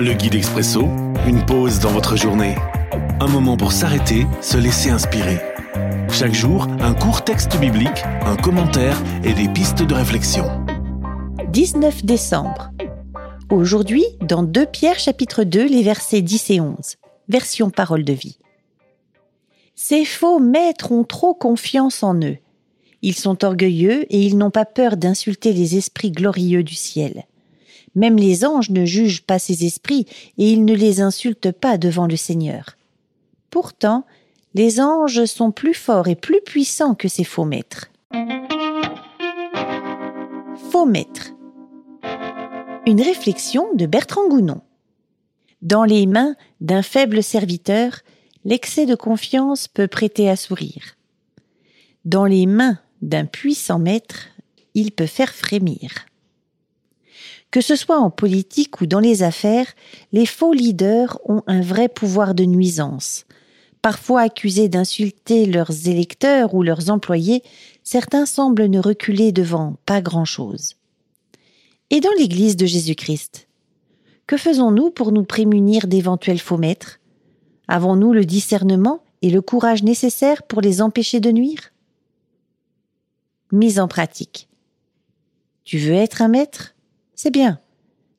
Le guide expresso, une pause dans votre journée. Un moment pour s'arrêter, se laisser inspirer. Chaque jour, un court texte biblique, un commentaire et des pistes de réflexion. 19 décembre. Aujourd'hui, dans 2 Pierre chapitre 2, les versets 10 et 11. Version parole de vie. Ces faux maîtres ont trop confiance en eux. Ils sont orgueilleux et ils n'ont pas peur d'insulter les esprits glorieux du ciel. Même les anges ne jugent pas ces esprits et ils ne les insultent pas devant le Seigneur. Pourtant, les anges sont plus forts et plus puissants que ces faux maîtres. Faux maîtres. Une réflexion de Bertrand Gounon. Dans les mains d'un faible serviteur, l'excès de confiance peut prêter à sourire. Dans les mains d'un puissant maître, il peut faire frémir. Que ce soit en politique ou dans les affaires, les faux leaders ont un vrai pouvoir de nuisance. Parfois accusés d'insulter leurs électeurs ou leurs employés, certains semblent ne reculer devant pas grand-chose. Et dans l'Église de Jésus-Christ Que faisons-nous pour nous prémunir d'éventuels faux maîtres? Avons-nous le discernement et le courage nécessaires pour les empêcher de nuire? Mise en pratique. Tu veux être un maître? C'est bien.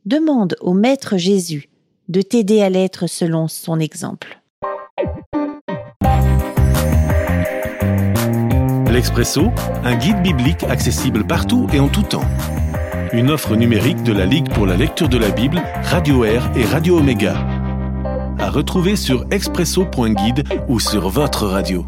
Demande au Maître Jésus de t'aider à l'être selon son exemple. L'Expresso, un guide biblique accessible partout et en tout temps. Une offre numérique de la Ligue pour la lecture de la Bible, Radio Air et Radio Omega. À retrouver sur expresso.guide ou sur votre radio.